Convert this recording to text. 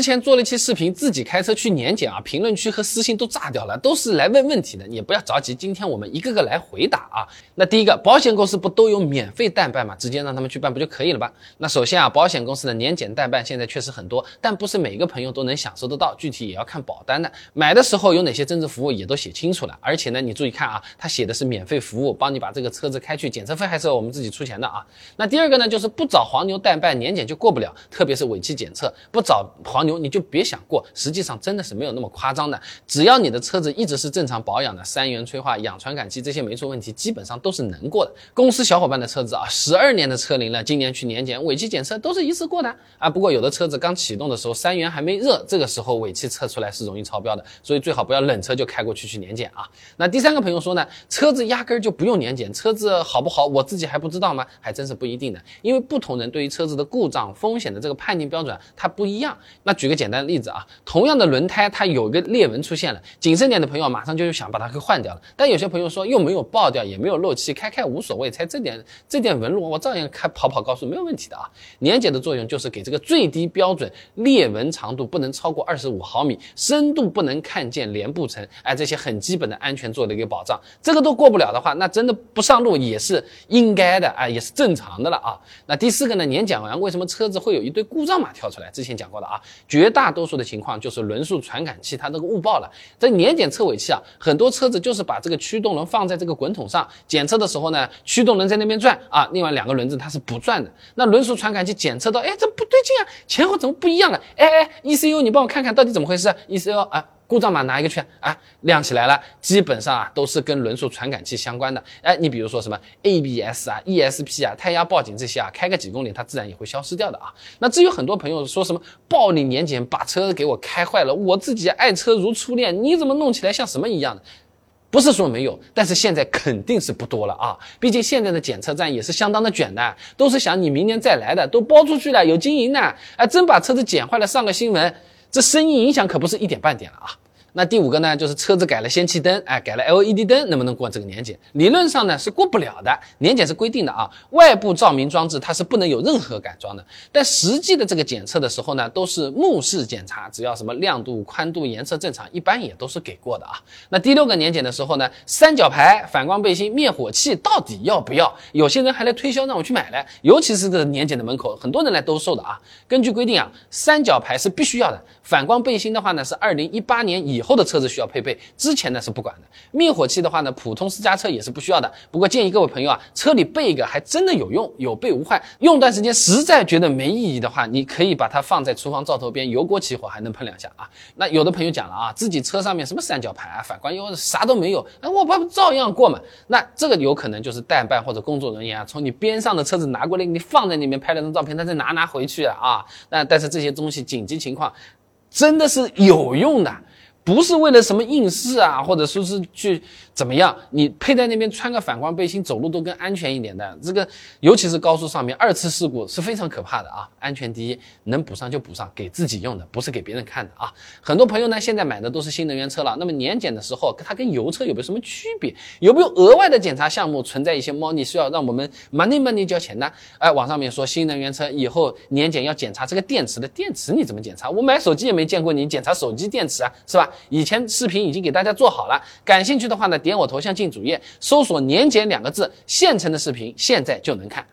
之前做了一期视频，自己开车去年检啊，评论区和私信都炸掉了，都是来问问题的，你也不要着急，今天我们一个个来回答啊。那第一个，保险公司不都有免费代办吗？直接让他们去办不就可以了吧？那首先啊，保险公司的年检代办现在确实很多，但不是每个朋友都能享受得到，具体也要看保单的。买的时候有哪些增值服务也都写清楚了，而且呢，你注意看啊，他写的是免费服务，帮你把这个车子开去，检测费还是要我们自己出钱的啊。那第二个呢，就是不找黄牛代办年检就过不了，特别是尾气检测，不找黄牛。你就别想过，实际上真的是没有那么夸张的。只要你的车子一直是正常保养的，三元催化、氧传感器这些没出问题，基本上都是能过的。公司小伙伴的车子啊，十二年的车龄了，今年去年检尾气检测都是一次过的啊。不过有的车子刚启动的时候，三元还没热，这个时候尾气测出来是容易超标的，所以最好不要冷车就开过去去年检啊。那第三个朋友说呢，车子压根儿就不用年检，车子好不好我自己还不知道吗？还真是不一定的，因为不同人对于车子的故障风险的这个判定标准它不一样。那举个简单的例子啊，同样的轮胎，它有一个裂纹出现了，谨慎点的朋友马上就想把它给换掉了。但有些朋友说又没有爆掉，也没有漏气，开开无所谓，才这点这点纹路，我照样开跑跑高速没有问题的啊。年检的作用就是给这个最低标准裂纹长度不能超过二十五毫米，深度不能看见连布层，哎，这些很基本的安全做的一个保障。这个都过不了的话，那真的不上路也是应该的啊，也是正常的了啊。那第四个呢，年检完为什么车子会有一堆故障码跳出来？之前讲过的啊，绝大。多数的情况就是轮速传感器它那个误报了，在年检测尾气啊，很多车子就是把这个驱动轮放在这个滚筒上，检测的时候呢，驱动轮在那边转啊，另外两个轮子它是不转的。那轮速传感器检测到，哎，这不对劲啊，前后怎么不一样了？哎哎，ECU 你帮我看看到底怎么回事？ECU 啊。故障码拿一个去啊，亮起来了，基本上啊都是跟轮速传感器相关的。哎，你比如说什么 ABS 啊、ESP 啊、胎压报警这些啊，开个几公里它自然也会消失掉的啊。那至于很多朋友说什么暴力年检把车给我开坏了，我自己爱车如初恋，你怎么弄起来像什么一样的？不是说没有，但是现在肯定是不多了啊。毕竟现在的检测站也是相当的卷的，都是想你明年再来的，都包出去了，有经营的。哎，真把车子检坏了，上个新闻。这生意影响可不是一点半点了啊！那第五个呢，就是车子改了氙气灯，哎，改了 LED 灯，能不能过这个年检？理论上呢是过不了的，年检是规定的啊，外部照明装置它是不能有任何改装的。但实际的这个检测的时候呢，都是目视检查，只要什么亮度、宽度、颜色正常，一般也都是给过的啊。那第六个年检的时候呢，三角牌、反光背心、灭火器到底要不要？有些人还来推销让我去买来，尤其是这年检的门口，很多人来兜售的啊。根据规定啊，三角牌是必须要的，反光背心的话呢，是二零一八年以以后的车子需要配备，之前呢是不管的。灭火器的话呢，普通私家车也是不需要的。不过建议各位朋友啊，车里备一个还真的有用，有备无患。用段时间实在觉得没意义的话，你可以把它放在厨房灶头边，油锅起火还能喷两下啊。那有的朋友讲了啊，自己车上面什么三角牌啊、反光油啥都没有，哎，我不照样过嘛？那这个有可能就是代办或者工作人员啊，从你边上的车子拿过来，你放在里面拍了张照片，他再拿拿回去啊。那但是这些东西紧急情况真的是有用的。不是为了什么应试啊，或者说是去怎么样？你配在那边穿个反光背心，走路都更安全一点的。这个尤其是高速上面，二次事故是非常可怕的啊！安全第一，能补上就补上，给自己用的，不是给别人看的啊！很多朋友呢，现在买的都是新能源车了。那么年检的时候，它跟油车有没有什么区别？有没有额外的检查项目？存在一些猫腻需要让我们 money money 交钱呢？哎，网上面说新能源车以后年检要检查这个电池的电池，你怎么检查？我买手机也没见过你检查手机电池啊，是吧？以前视频已经给大家做好了，感兴趣的话呢，点我头像进主页，搜索“年检”两个字，现成的视频现在就能看。